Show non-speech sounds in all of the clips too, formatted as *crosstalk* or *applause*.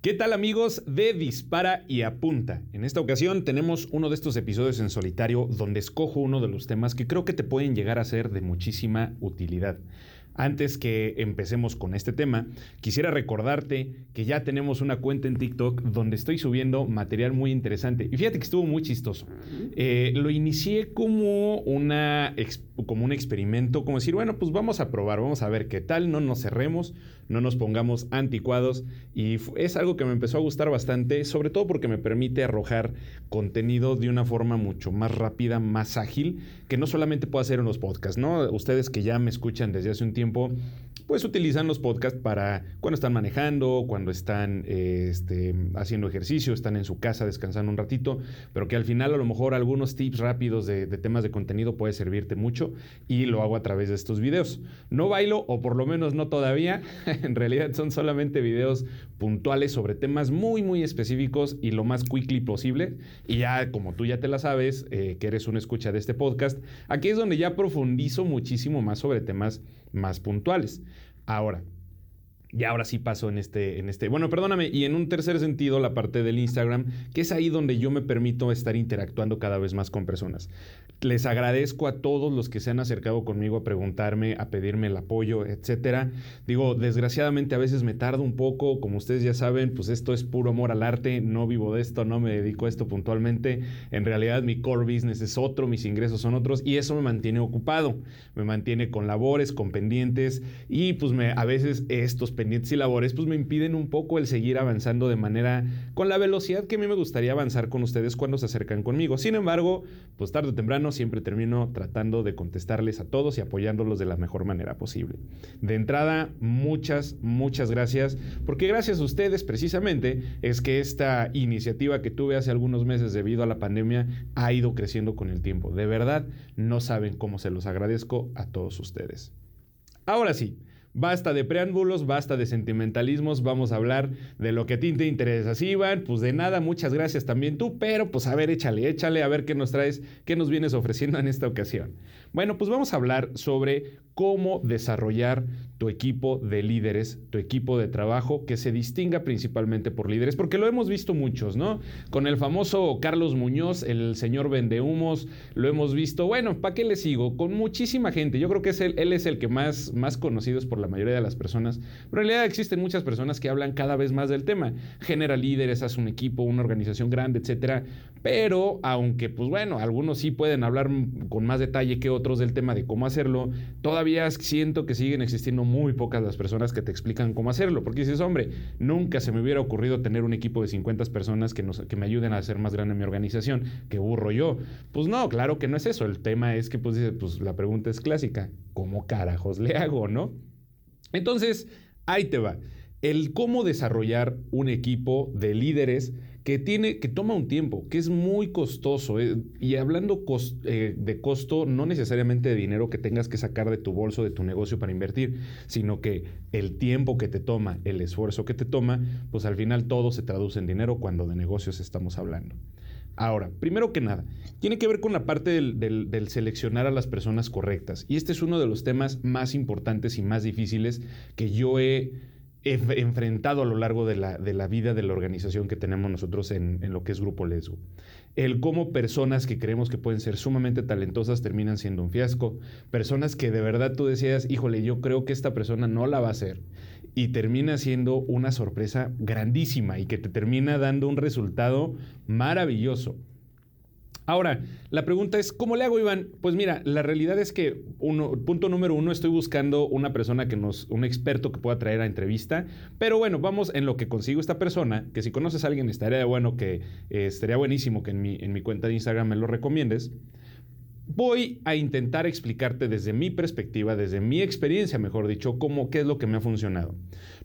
¿Qué tal amigos de Dispara y Apunta? En esta ocasión tenemos uno de estos episodios en solitario donde escojo uno de los temas que creo que te pueden llegar a ser de muchísima utilidad. Antes que empecemos con este tema, quisiera recordarte que ya tenemos una cuenta en TikTok donde estoy subiendo material muy interesante. Y fíjate que estuvo muy chistoso. Eh, lo inicié como, una, como un experimento, como decir, bueno, pues vamos a probar, vamos a ver qué tal, no nos cerremos, no nos pongamos anticuados. Y es algo que me empezó a gustar bastante, sobre todo porque me permite arrojar contenido de una forma mucho más rápida, más ágil, que no solamente puedo hacer en los podcasts, ¿no? Ustedes que ya me escuchan desde hace un tiempo, pues utilizan los podcasts para cuando están manejando, cuando están este, haciendo ejercicio, están en su casa descansando un ratito, pero que al final a lo mejor algunos tips rápidos de, temas de contenido puede servirte mucho y lo hago a través de estos videos. No bailo, o por lo menos no todavía, *laughs* en realidad son solamente videos puntuales sobre temas muy, muy específicos y lo más quickly posible. Y ya, como tú ya te la sabes, eh, que eres una escucha de este podcast, aquí es donde ya profundizo muchísimo más sobre temas más puntuales. Ahora, y ahora sí paso en este, en este. Bueno, perdóname. Y en un tercer sentido, la parte del Instagram, que es ahí donde yo me permito estar interactuando cada vez más con personas. Les agradezco a todos los que se han acercado conmigo a preguntarme, a pedirme el apoyo, etcétera. Digo, desgraciadamente a veces me tardo un poco. Como ustedes ya saben, pues esto es puro amor al arte. No vivo de esto, no me dedico a esto puntualmente. En realidad, mi core business es otro, mis ingresos son otros. Y eso me mantiene ocupado. Me mantiene con labores, con pendientes. Y pues me, a veces estos pendientes y labores, pues me impiden un poco el seguir avanzando de manera con la velocidad que a mí me gustaría avanzar con ustedes cuando se acercan conmigo. Sin embargo, pues tarde o temprano siempre termino tratando de contestarles a todos y apoyándolos de la mejor manera posible. De entrada, muchas, muchas gracias, porque gracias a ustedes precisamente es que esta iniciativa que tuve hace algunos meses debido a la pandemia ha ido creciendo con el tiempo. De verdad, no saben cómo se los agradezco a todos ustedes. Ahora sí, Basta de preámbulos, basta de sentimentalismos, vamos a hablar de lo que a ti te interesa. Sí, Iván, pues de nada, muchas gracias también tú, pero pues a ver, échale, échale, a ver qué nos traes, qué nos vienes ofreciendo en esta ocasión. Bueno, pues vamos a hablar sobre cómo desarrollar tu equipo de líderes, tu equipo de trabajo que se distinga principalmente por líderes, porque lo hemos visto muchos, ¿no? Con el famoso Carlos Muñoz, el señor Vendehumos, lo hemos visto, bueno, ¿para qué le sigo? Con muchísima gente, yo creo que él es el que más, más conocido es por la mayoría de las personas, pero en realidad existen muchas personas que hablan cada vez más del tema, genera líderes, hace un equipo, una organización grande, etcétera, pero aunque pues bueno, algunos sí pueden hablar con más detalle que otros del tema de cómo hacerlo, todavía siento que siguen existiendo muy pocas las personas que te explican cómo hacerlo. Porque dices, hombre, nunca se me hubiera ocurrido tener un equipo de 50 personas que, nos, que me ayuden a hacer más grande mi organización. que burro yo. Pues no, claro que no es eso. El tema es que, pues, pues la pregunta es clásica. ¿Cómo carajos le hago, no? Entonces, ahí te va el cómo desarrollar un equipo de líderes que tiene que toma un tiempo, que es muy costoso eh, y hablando eh, de costo no necesariamente de dinero que tengas que sacar de tu bolso de tu negocio para invertir, sino que el tiempo que te toma, el esfuerzo que te toma, pues al final todo se traduce en dinero cuando de negocios estamos hablando. Ahora, primero que nada, tiene que ver con la parte del seleccionar a las personas correctas y este es uno de los temas más importantes y más difíciles que yo he enfrentado a lo largo de la, vida de la organización que tenemos nosotros en, en, lo que es Grupo Lesgo. El cómo personas que creemos que pueden ser sumamente talentosas terminan siendo un fiasco. Personas que de verdad tú decías, híjole, yo creo que esta persona no la va a hacer. Y termina siendo una sorpresa grandísima y que te termina dando un resultado maravilloso. Ahora, la pregunta es, ¿cómo le hago, Iván? Pues mira, la realidad es que, uno, punto número uno, estoy buscando una persona que nos, un experto que pueda traer a entrevista, pero bueno, vamos en lo que consigo esta persona, que si conoces a alguien estaría bueno que, eh, estaría buenísimo que en mi, en mi cuenta de Instagram me lo recomiendes. Voy a intentar explicarte desde mi perspectiva, desde mi experiencia, mejor dicho, cómo, qué es lo que me ha funcionado.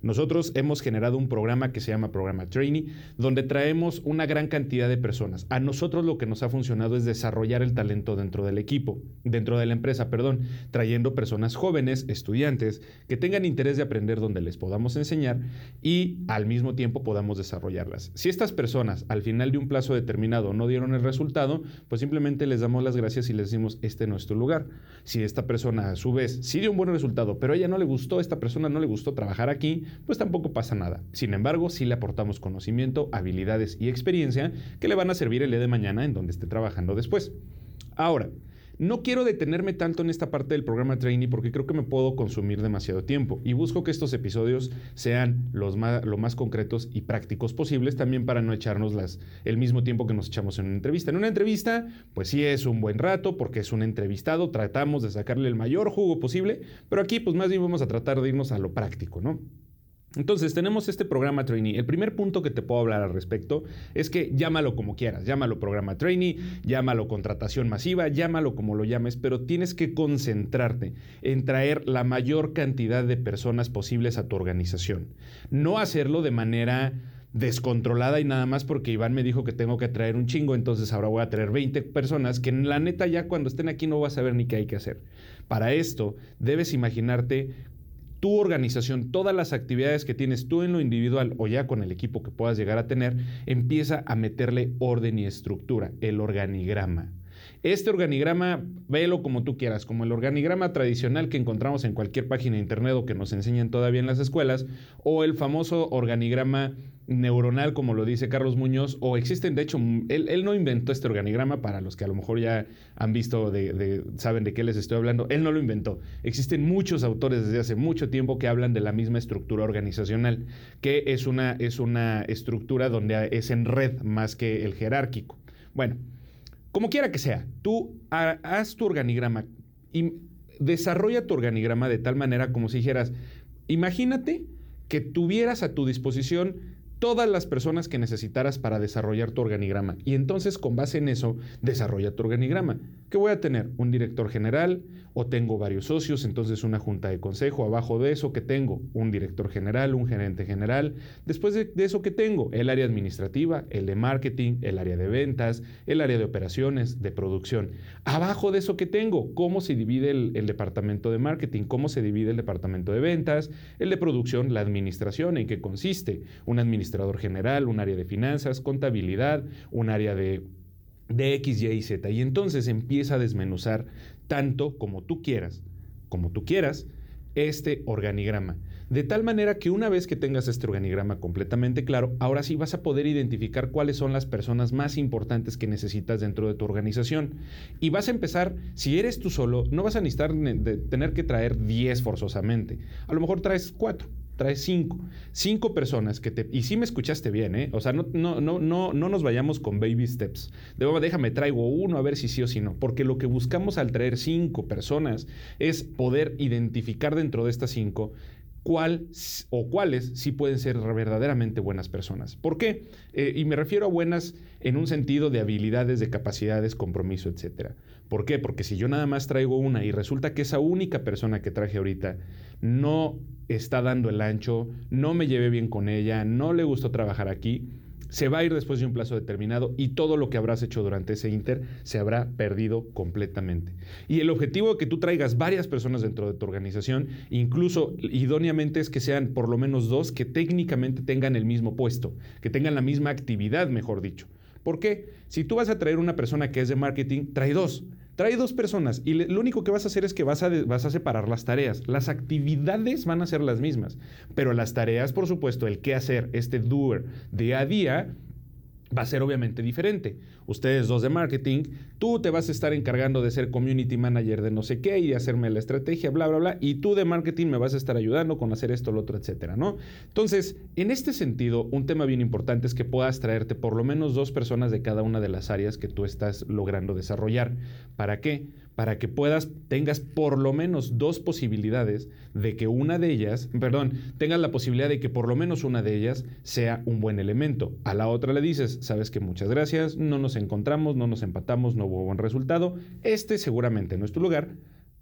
Nosotros hemos generado un programa que se llama Programa Trainee, donde traemos una gran cantidad de personas. A nosotros lo que nos ha funcionado es desarrollar el talento dentro del equipo, dentro de la empresa, perdón, trayendo personas jóvenes, estudiantes, que tengan interés de aprender donde les podamos enseñar y al mismo tiempo podamos desarrollarlas. Si estas personas al final de un plazo determinado no dieron el resultado, pues simplemente les damos las gracias y les decimos, este no es tu lugar. Si esta persona a su vez sí dio un buen resultado, pero a ella no le gustó, esta persona no le gustó trabajar aquí, pues tampoco pasa nada. Sin embargo, sí le aportamos conocimiento, habilidades y experiencia que le van a servir el día de mañana en donde esté trabajando después. Ahora, no quiero detenerme tanto en esta parte del programa Trainee porque creo que me puedo consumir demasiado tiempo y busco que estos episodios sean los más, lo más concretos y prácticos posibles también para no echarnos las, el mismo tiempo que nos echamos en una entrevista. En una entrevista, pues sí es un buen rato porque es un entrevistado, tratamos de sacarle el mayor jugo posible, pero aquí pues más bien vamos a tratar de irnos a lo práctico, ¿no? Entonces, tenemos este programa trainee. El primer punto que te puedo hablar al respecto es que llámalo como quieras. Llámalo programa trainee, llámalo contratación masiva, llámalo como lo llames, pero tienes que concentrarte en traer la mayor cantidad de personas posibles a tu organización. No hacerlo de manera descontrolada y nada más porque Iván me dijo que tengo que traer un chingo, entonces ahora voy a traer 20 personas que en la neta ya cuando estén aquí no vas a saber ni qué hay que hacer. Para esto debes imaginarte tu organización, todas las actividades que tienes tú en lo individual o ya con el equipo que puedas llegar a tener, empieza a meterle orden y estructura, el organigrama. Este organigrama, véelo como tú quieras, como el organigrama tradicional que encontramos en cualquier página de internet o que nos enseñan todavía en las escuelas, o el famoso organigrama neuronal, como lo dice Carlos Muñoz, o existen, de hecho, él, no inventó este organigrama, para los que a lo mejor ya han visto, de, saben de qué les estoy hablando, él no lo inventó. Existen muchos autores desde hace mucho tiempo que hablan de la misma estructura organizacional, que es una, es una estructura donde es en red más que el jerárquico. Bueno, como quiera que sea, tú haz tu organigrama y desarrolla tu organigrama de tal manera como si dijeras, imagínate que tuvieras a tu disposición todas las personas que necesitaras para desarrollar tu organigrama. Y entonces, con base en eso, desarrolla tu organigrama. ¿Qué voy a tener? Un director general o tengo varios socios, entonces una junta de consejo. Abajo de eso, que tengo? Un director general, un gerente general. Después de, eso, ¿qué tengo? El área administrativa, el de marketing, el área de ventas, el área de operaciones, de producción. Abajo de eso, ¿qué tengo? ¿Cómo se divide el, departamento de marketing? ¿Cómo se divide el departamento de ventas? El de producción, la administración, ¿en qué consiste? Administración administrador general, un área de finanzas, contabilidad, un área de, de X, Y y Z. Y entonces empieza a desmenuzar tanto como tú quieras, como tú quieras, este organigrama. De tal manera que una vez que tengas este organigrama completamente claro, ahora sí vas a poder identificar cuáles son las personas más importantes que necesitas dentro de tu organización. Y vas a empezar, si eres tú solo, no vas a necesitar de tener que traer 10 forzosamente. A lo mejor traes 4 trae cinco. Cinco personas que te... Y sí me escuchaste bien, ¿eh? O sea, no, no, no, no, no nos vayamos con baby steps. De, déjame, traigo uno a ver si sí o si no. Porque lo que buscamos al traer cinco personas es poder identificar dentro de estas cinco cuál o cuáles sí pueden ser verdaderamente buenas personas. ¿Por qué? Eh, y me refiero a buenas en un sentido de habilidades, de capacidades, compromiso, etc. ¿Por qué? Porque si yo nada más traigo una y resulta que esa única persona que traje ahorita no está dando el ancho, no me llevé bien con ella, no le gustó trabajar aquí, se va a ir después de un plazo determinado y todo lo que habrás hecho durante ese inter se habrá perdido completamente. Y el objetivo de que tú traigas varias personas dentro de tu organización, incluso idóneamente es que sean por lo menos dos que técnicamente tengan el mismo puesto, que tengan la misma actividad, mejor dicho. ¿Por qué? Si tú vas a traer una persona que es de marketing, trae dos. Trae dos personas y lo único que vas a hacer es que vas a, vas a separar las tareas. Las actividades van a ser las mismas, pero las tareas, por supuesto, el qué hacer, este doer día a día, va a ser obviamente diferente. Ustedes dos de marketing, tú te vas a estar encargando de ser community manager de no sé qué y hacerme la estrategia, bla, bla, bla, y tú de marketing me vas a estar ayudando con hacer esto, lo otro, etcétera, ¿no? Entonces, en este sentido, un tema bien importante es que puedas traerte por lo menos dos personas de cada una de las áreas que tú estás logrando desarrollar. ¿Para qué? Para que puedas, tengas por lo menos dos posibilidades de que una de ellas, perdón, tengas la posibilidad de que por lo menos una de ellas sea un buen elemento. A la otra le dices, sabes que muchas gracias, no nos encontramos, no nos empatamos, no hubo buen resultado, este seguramente no es tu lugar,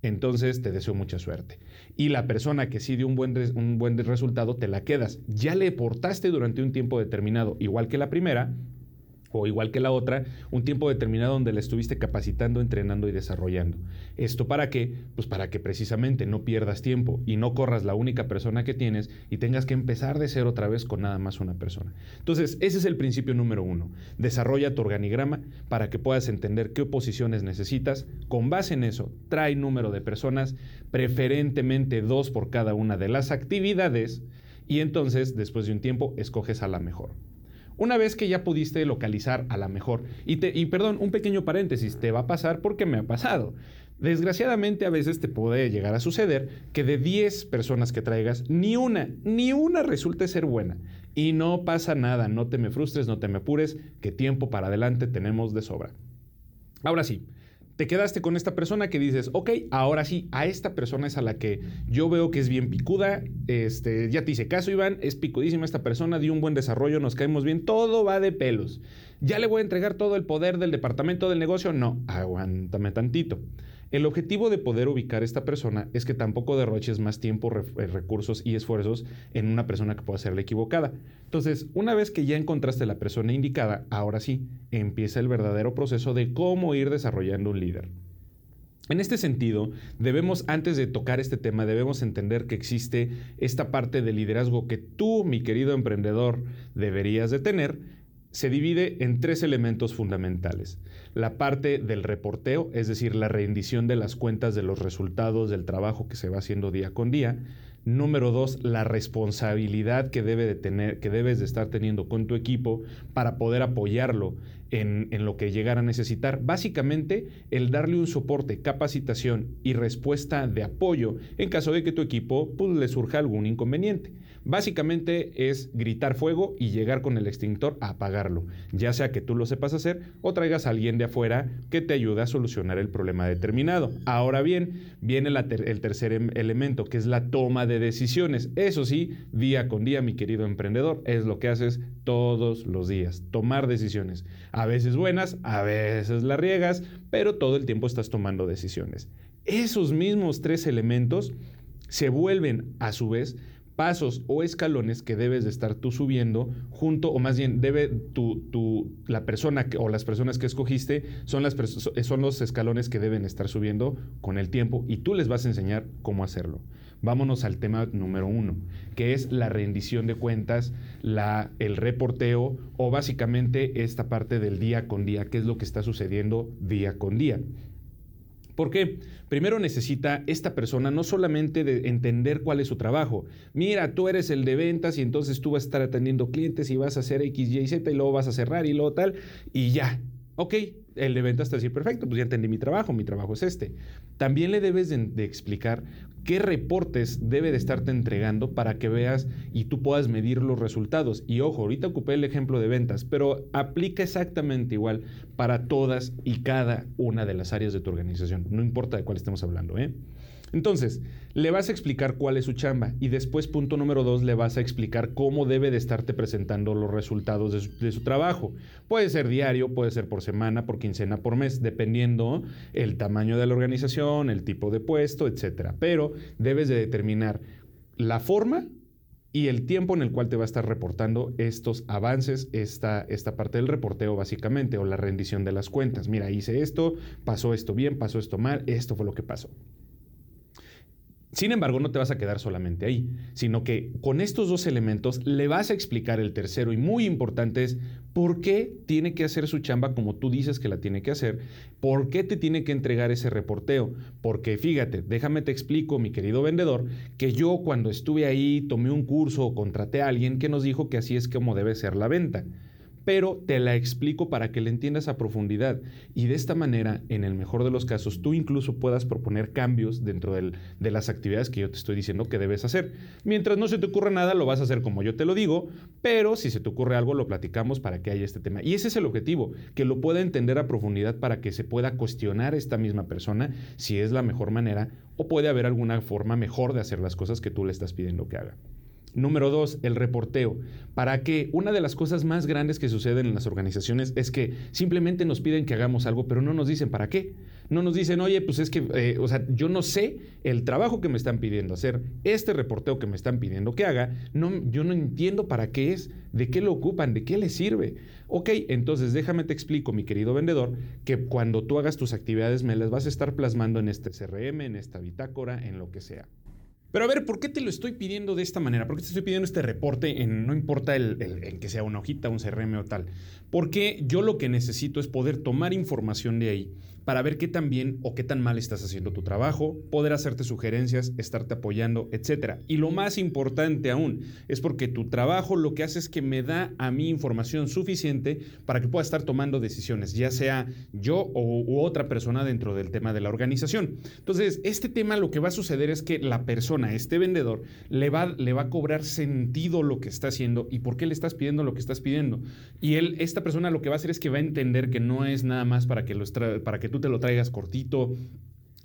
entonces te deseo mucha suerte. Y la persona que sí dio un buen, un buen resultado, te la quedas. Ya le portaste durante un tiempo determinado, igual que la primera, o igual que la otra, un tiempo determinado donde la estuviste capacitando, entrenando y desarrollando. ¿Esto para qué? Pues para que precisamente no pierdas tiempo y no corras la única persona que tienes y tengas que empezar de cero otra vez con nada más una persona. Entonces, ese es el principio número uno. Desarrolla tu organigrama para que puedas entender qué oposiciones necesitas. Con base en eso, trae número de personas, preferentemente dos por cada una de las actividades y entonces después de un tiempo escoges a la mejor. Una vez que ya pudiste localizar a la mejor, y, te, y perdón, un pequeño paréntesis, te va a pasar porque me ha pasado. Desgraciadamente a veces te puede llegar a suceder que de 10 personas que traigas, ni una, ni una resulte ser buena. Y no pasa nada, no te me frustres, no te me apures, que tiempo para adelante tenemos de sobra. Ahora sí, te quedaste con esta persona que dices, ok, ahora sí, a esta persona es a la que yo veo que es bien picuda, este, ya te hice caso, Iván, es picudísima esta persona, dio un buen desarrollo, nos caemos bien, todo va de pelos. ¿Ya le voy a entregar todo el poder del departamento del negocio? No, aguántame tantito. El objetivo de poder ubicar a esta persona es que tampoco derroches más tiempo, eh, recursos y esfuerzos en una persona que pueda ser la equivocada. Entonces, una vez que ya encontraste la persona indicada, ahora sí, empieza el verdadero proceso de cómo ir desarrollando un líder. En este sentido, debemos, antes de tocar este tema, debemos entender que existe esta parte de liderazgo que tú, mi querido emprendedor, deberías de tener, se divide en tres elementos fundamentales. La parte del reporteo, es decir, la rendición de las cuentas de los resultados del trabajo que se va haciendo día con día. Número dos, la responsabilidad que, debe de tener, que debes de estar teniendo con tu equipo para poder apoyarlo en, lo que llegara a necesitar. Básicamente, el darle un soporte, capacitación y respuesta de apoyo en caso de que tu equipo pues, le surja algún inconveniente. Básicamente es gritar fuego y llegar con el extintor a apagarlo, ya sea que tú lo sepas hacer o traigas a alguien de afuera que te ayude a solucionar el problema determinado. Ahora bien, viene el tercer em, elemento, que es la toma de decisiones. Eso sí, día con día, mi querido emprendedor, es lo que haces todos los días, tomar decisiones. A veces buenas, a veces las riegas, pero todo el tiempo estás tomando decisiones. Esos mismos tres elementos se vuelven a su vez pasos o escalones que debes de estar tú subiendo junto, o más bien debe tu, la persona o las personas que escogiste son, las son los escalones que deben estar subiendo con el tiempo y tú les vas a enseñar cómo hacerlo. Vámonos al tema número uno, que es la rendición de cuentas, la, el reporteo o básicamente esta parte del día con día, qué es lo que está sucediendo día con día. ¿Por qué? Primero necesita esta persona no solamente de entender cuál es su trabajo. Mira, tú eres el de ventas y entonces tú vas a estar atendiendo clientes y vas a hacer X, Y, Z y luego vas a cerrar y luego tal y ya. Ok, el de ventas te decir, perfecto, pues ya entendí mi trabajo, mi trabajo es este. También le debes de, explicar qué reportes debe de estarte entregando para que veas y tú puedas medir los resultados. Y ojo, ahorita ocupé el ejemplo de ventas, pero aplica exactamente igual para todas y cada una de las áreas de tu organización, no importa de cuál estemos hablando, ¿eh? Entonces, le vas a explicar cuál es su chamba y después, punto número dos, le vas a explicar cómo debe de estarte presentando los resultados de su, trabajo. Puede ser diario, puede ser por semana, por quincena, por mes, dependiendo el tamaño de la organización, el tipo de puesto, etc. Pero debes de determinar la forma y el tiempo en el cual te va a estar reportando estos avances, esta, esta parte del reporteo básicamente, o la rendición de las cuentas. Mira, hice esto, pasó esto bien, pasó esto mal, esto fue lo que pasó. Sin embargo, no te vas a quedar solamente ahí, sino que con estos dos elementos le vas a explicar el tercero y muy importante es por qué tiene que hacer su chamba como tú dices que la tiene que hacer, por qué te tiene que entregar ese reporteo. Porque fíjate, déjame te explico, mi querido vendedor, que yo cuando estuve ahí tomé un curso o contraté a alguien que nos dijo que así es como debe ser la venta pero te la explico para que la entiendas a profundidad y de esta manera, en el mejor de los casos, tú incluso puedas proponer cambios dentro de las actividades que yo te estoy diciendo que debes hacer. Mientras no se te ocurra nada, lo vas a hacer como yo te lo digo, pero si se te ocurre algo, lo platicamos para que haya este tema. Y ese es el objetivo, que lo pueda entender a profundidad para que se pueda cuestionar esta misma persona si es la mejor manera o puede haber alguna forma mejor de hacer las cosas que tú le estás pidiendo que haga. Número dos, el reporteo. Para que una de las cosas más grandes que suceden en las organizaciones es que simplemente nos piden que hagamos algo, pero no nos dicen para qué. No nos dicen, oye, pues es que, eh, o sea, yo no sé el trabajo que me están pidiendo hacer, este reporteo que me están pidiendo que haga, no, yo no entiendo para qué es, de qué lo ocupan, de qué le sirve. Ok, entonces déjame te explico, mi querido vendedor, que cuando tú hagas tus actividades me las vas a estar plasmando en este CRM, en esta bitácora, en lo que sea. Pero a ver, ¿por qué te lo estoy pidiendo de esta manera? ¿Por qué te estoy pidiendo este reporte en, no importa el, en que sea una hojita, un CRM o tal? Porque yo lo que necesito es poder tomar información de ahí, para ver qué tan bien o qué tan mal estás haciendo tu trabajo, poder hacerte sugerencias, estarte apoyando, etc. Y lo más importante aún es porque tu trabajo lo que hace es que me da a mí información suficiente para que pueda estar tomando decisiones, ya sea yo o, u otra persona dentro del tema de la organización. Entonces, este tema lo que va a suceder es que la persona, este vendedor, le va, le va a cobrar sentido lo que está haciendo y por qué le estás pidiendo lo que estás pidiendo. Y él, esta persona lo que va a hacer es que va a entender que no es nada más para que, lo para que tú te lo traigas cortito,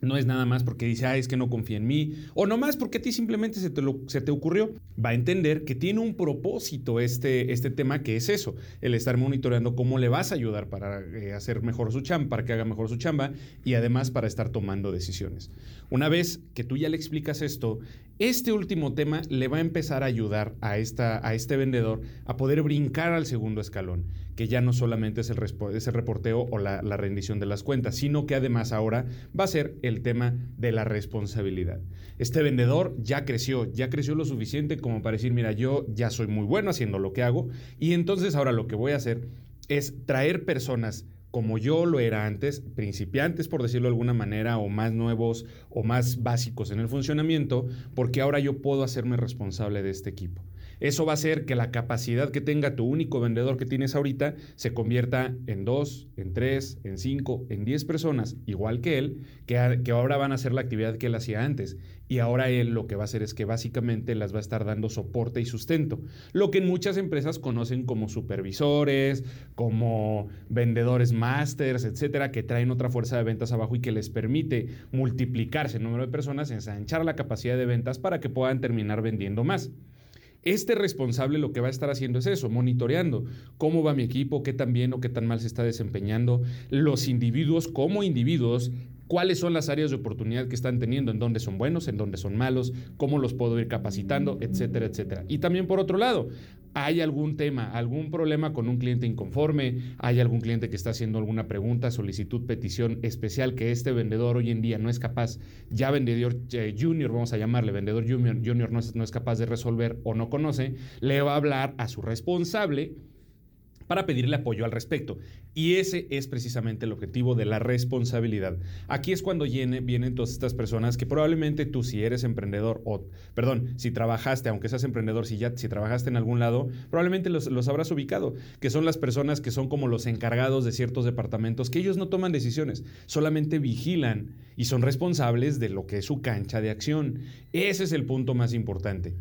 no es nada más porque dice, ah, es que no confía en mí, o no más porque a ti simplemente se te, se te ocurrió. Va a entender que tiene un propósito este, este tema, que es eso, el estar monitoreando cómo le vas a ayudar para eh, hacer mejor su chamba, para que haga mejor su chamba y además para estar tomando decisiones. Una vez que tú ya le explicas esto, este último tema le va a empezar a ayudar a, esta, a este vendedor a poder brincar al segundo escalón, que ya no solamente es el, reporteo o la, la rendición de las cuentas, sino que además ahora va a ser el tema de la responsabilidad. Este vendedor ya creció, ya creció lo suficiente como para decir, mira, yo ya soy muy bueno haciendo lo que hago y entonces ahora lo que voy a hacer es traer personas como yo lo era antes, principiantes por decirlo de alguna manera, o más nuevos o más básicos en el funcionamiento, porque ahora yo puedo hacerme responsable de este equipo. Eso va a hacer que la capacidad que tenga tu único vendedor que tienes ahorita se convierta en dos, en tres, en cinco, en diez personas, igual que él, que, ahora van a hacer la actividad que él hacía antes. Y ahora él lo que va a hacer es que básicamente las va a estar dando soporte y sustento. Lo que en muchas empresas conocen como supervisores, como vendedores masters, etcétera, que traen otra fuerza de ventas abajo y que les permite multiplicarse el número de personas, ensanchar la capacidad de ventas para que puedan terminar vendiendo más. Este responsable lo que va a estar haciendo es eso, monitoreando cómo va mi equipo, qué tan bien o qué tan mal se está desempeñando, los individuos como individuos cuáles son las áreas de oportunidad que están teniendo, en dónde son buenos, en dónde son malos, cómo los puedo ir capacitando, etcétera, etcétera. Y también por otro lado, hay algún tema, algún problema con un cliente inconforme, hay algún cliente que está haciendo alguna pregunta, solicitud, petición especial que este vendedor hoy en día no es capaz, ya vendedor eh, junior, vamos a llamarle, vendedor junior, junior no, es, no es capaz de resolver o no conoce, le va a hablar a su responsable para pedirle apoyo al respecto. Y ese es precisamente el objetivo de la responsabilidad. Aquí es cuando vienen todas estas personas que probablemente tú si eres emprendedor o, perdón, si trabajaste, aunque seas emprendedor, si ya si trabajaste en algún lado, probablemente los, los habrás ubicado, que son las personas que son como los encargados de ciertos departamentos, que ellos no toman decisiones, solamente vigilan y son responsables de lo que es su cancha de acción. Ese es el punto más importante.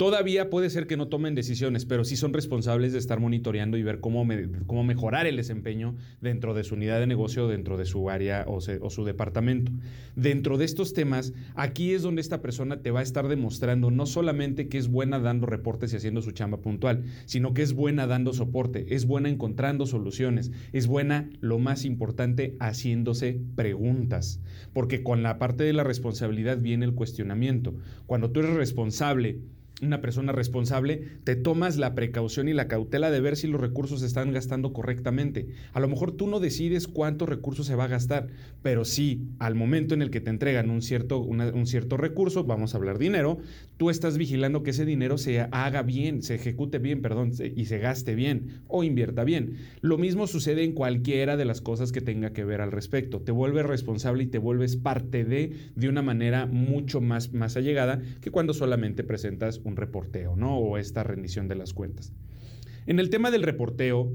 Todavía puede ser que no tomen decisiones, pero sí son responsables de estar monitoreando y ver cómo, mejorar el desempeño dentro de su unidad de negocio, dentro de su área o, o, su departamento. Dentro de estos temas, aquí es donde esta persona te va a estar demostrando no solamente que es buena dando reportes y haciendo su chamba puntual, sino que es buena dando soporte, es buena encontrando soluciones, es buena, lo más importante, haciéndose preguntas. Porque con la parte de la responsabilidad viene el cuestionamiento. Cuando tú eres responsable, una persona responsable, te tomas la precaución y la cautela de ver si los recursos se están gastando correctamente. A lo mejor tú no decides cuántos recursos se va a gastar, pero sí, al momento en el que te entregan un cierto, un cierto recurso, vamos a hablar dinero, tú estás vigilando que ese dinero se haga bien, se ejecute bien, perdón, y se gaste bien o invierta bien. Lo mismo sucede en cualquiera de las cosas que tenga que ver al respecto. Te vuelves responsable y te vuelves parte de de una manera mucho más, más allegada que cuando solamente presentas reporteo, ¿no? O esta rendición de las cuentas. En el tema del reporteo,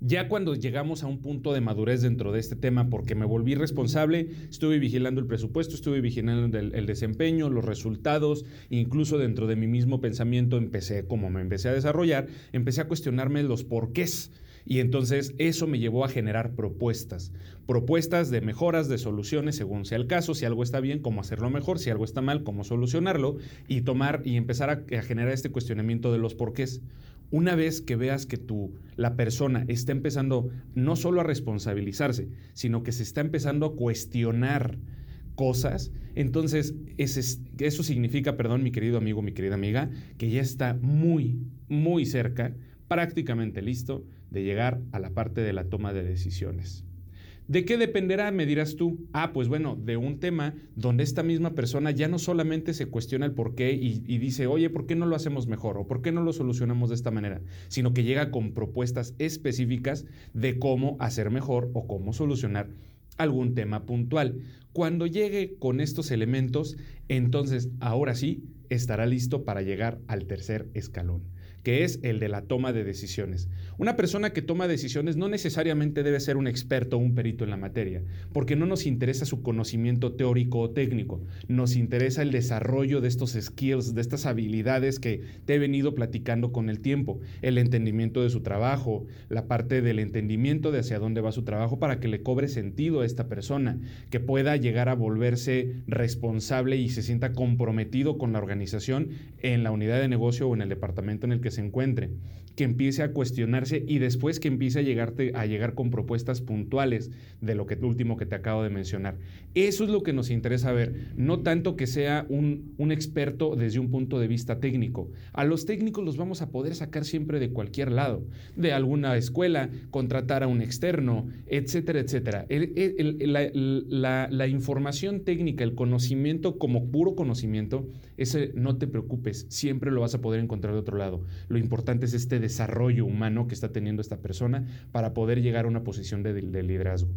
ya cuando llegamos a un punto de madurez dentro de este tema, porque me volví responsable, estuve vigilando el presupuesto, estuve vigilando el, desempeño, los resultados, incluso dentro de mi mismo pensamiento empecé, como me empecé a desarrollar, empecé a cuestionarme los porqués. Y entonces eso me llevó a generar propuestas, propuestas de mejoras, de soluciones según sea el caso, si algo está bien, cómo hacerlo mejor, si algo está mal, cómo solucionarlo y tomar y empezar a, generar este cuestionamiento de los porqués. Una vez que veas que tú, la persona, está empezando no solo a responsabilizarse, sino que se está empezando a cuestionar cosas, entonces eso significa, perdón, mi querido amigo, mi querida amiga, que ya está muy, muy cerca, prácticamente listo de llegar a la parte de la toma de decisiones. ¿De qué dependerá? Me dirás tú. Ah, pues bueno, de un tema donde esta misma persona ya no solamente se cuestiona el por qué y, y, dice, oye, ¿por qué no lo hacemos mejor? ¿O por qué no lo solucionamos de esta manera? Sino que llega con propuestas específicas de cómo hacer mejor o cómo solucionar algún tema puntual. Cuando llegue con estos elementos, entonces ahora sí estará listo para llegar al tercer escalón que es el de la toma de decisiones. Una persona que toma decisiones no necesariamente debe ser un experto o un perito en la materia, porque no nos interesa su conocimiento teórico o técnico, nos interesa el desarrollo de estos skills, de estas habilidades que te he venido platicando con el tiempo, el entendimiento de su trabajo, la parte del entendimiento de hacia dónde va su trabajo para que le cobre sentido a esta persona, que pueda llegar a volverse responsable y se sienta comprometido con la organización en la unidad de negocio o en el departamento en el que se encuentre, que empiece a cuestionarse y después que empiece a, llegarte, a llegar con propuestas puntuales de lo que último que te acabo de mencionar. Eso es lo que nos interesa ver, no tanto que sea un, un experto desde un punto de vista técnico. A los técnicos los vamos a poder sacar siempre de cualquier lado, de alguna escuela, contratar a un externo, etcétera, etcétera. la, la información técnica, el conocimiento como puro conocimiento, ese no te preocupes, siempre lo vas a poder encontrar de otro lado. Lo importante es este desarrollo humano que está teniendo esta persona para poder llegar a una posición de, liderazgo.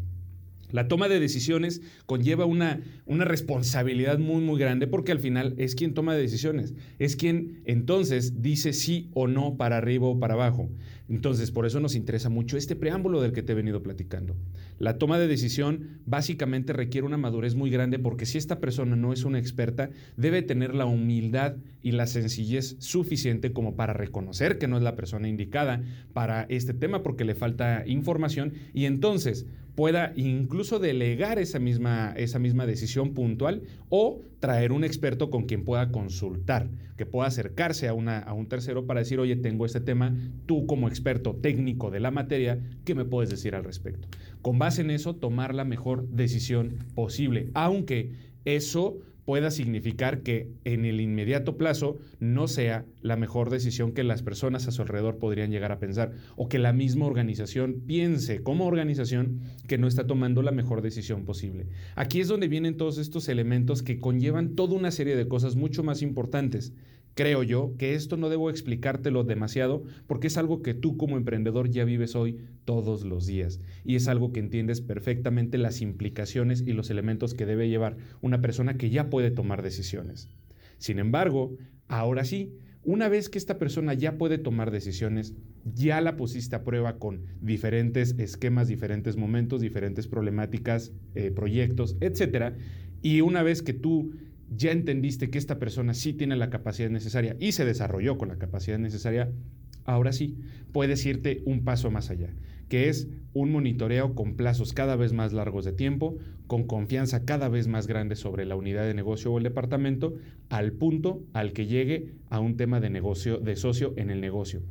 La toma de decisiones conlleva una, una, responsabilidad muy, muy grande porque al final es quien toma decisiones, es quien entonces dice sí o no para arriba o para abajo. Entonces, por eso nos interesa mucho este preámbulo del que te he venido platicando. La toma de decisión básicamente requiere una madurez muy grande porque si esta persona no es una experta, debe tener la humildad y la sencillez suficiente como para reconocer que no es la persona indicada para este tema porque le falta información y entonces pueda incluso delegar esa misma, esa misma decisión puntual o traer un experto con quien pueda consultar, que pueda acercarse a, una, a un tercero para decir, oye, tengo este tema, tú como experto técnico de la materia, ¿qué me puedes decir al respecto? Con base en eso, tomar la mejor decisión posible, aunque eso pueda significar que en el inmediato plazo no sea la mejor decisión que las personas a su alrededor podrían llegar a pensar o que la misma organización piense como organización que no está tomando la mejor decisión posible. Aquí es donde vienen todos estos elementos que conllevan toda una serie de cosas mucho más importantes Creo yo que esto no debo explicártelo demasiado porque es algo que tú como emprendedor ya vives hoy todos los días y es algo que entiendes perfectamente las implicaciones y los elementos que debe llevar una persona que ya puede tomar decisiones. Sin embargo, ahora sí, una vez que esta persona ya puede tomar decisiones, ya la pusiste a prueba con diferentes esquemas, diferentes momentos, diferentes problemáticas, eh, proyectos, etc. Y una vez que tú ya entendiste que esta persona sí tiene la capacidad necesaria y se desarrolló con la capacidad necesaria, ahora sí puedes irte un paso más allá, que es un monitoreo con plazos cada vez más largos de tiempo, con confianza cada vez más grande sobre la unidad de negocio o el departamento, al punto al que llegue a un tema de negocio, de socio en el negocio.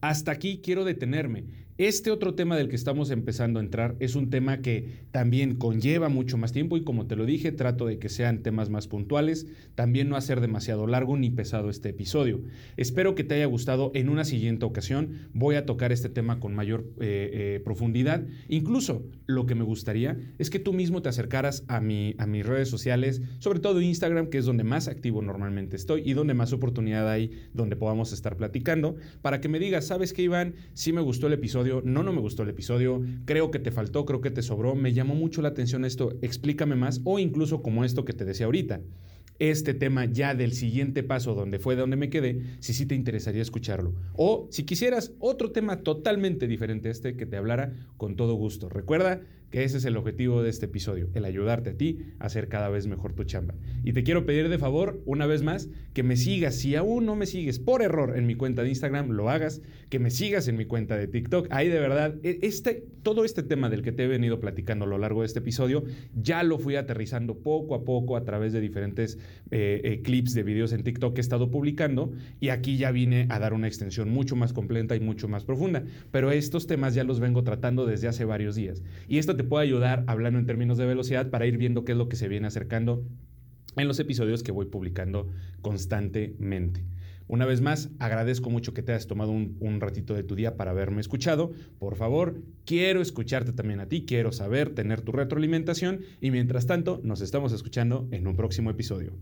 Hasta aquí quiero detenerme este otro tema del que estamos empezando a entrar es un tema que también conlleva mucho más tiempo y como te lo dije, trato de que sean temas más puntuales, también no hacer demasiado largo ni pesado este episodio. Espero que te haya gustado. En una siguiente ocasión voy a tocar este tema con mayor eh, eh, profundidad. Incluso lo que me gustaría es que tú mismo te acercaras a, a mis redes sociales, sobre todo Instagram, que es donde más activo normalmente estoy y donde más oportunidad hay donde podamos estar platicando, para que me digas, ¿sabes qué, Iván? Si me gustó el episodio no, no me gustó el episodio, creo que te faltó, creo que te sobró, me llamó mucho la atención esto, explícame más, o incluso como esto que te decía ahorita. Este tema ya del siguiente paso, donde fue donde me quedé, si sí te interesaría escucharlo. O si quisieras otro tema totalmente diferente a este que te hablara, con todo gusto. Recuerda que ese es el objetivo de este episodio, el ayudarte a ti a hacer cada vez mejor tu chamba. Y te quiero pedir de favor, una vez más, que me sigas. Si aún no me sigues por error en mi cuenta de Instagram, lo hagas. Que me sigas en mi cuenta de TikTok. Ahí de verdad, e, este, todo este tema del que te he venido platicando a lo largo de este episodio, ya lo fui aterrizando poco a poco a través de diferentes eh, eh, clips de videos en TikTok que he estado publicando. Y aquí ya vine a dar una extensión mucho más completa y mucho más profunda. Pero estos temas ya los vengo tratando desde hace varios días. Y te puede ayudar hablando en términos de velocidad para ir viendo qué es lo que se viene acercando en los episodios que voy publicando constantemente. Una vez más, agradezco mucho que te hayas tomado un, un, ratito de tu día para haberme escuchado. Por favor, quiero escucharte también a ti, quiero saber, tener tu retroalimentación y mientras tanto, nos estamos escuchando en un próximo episodio.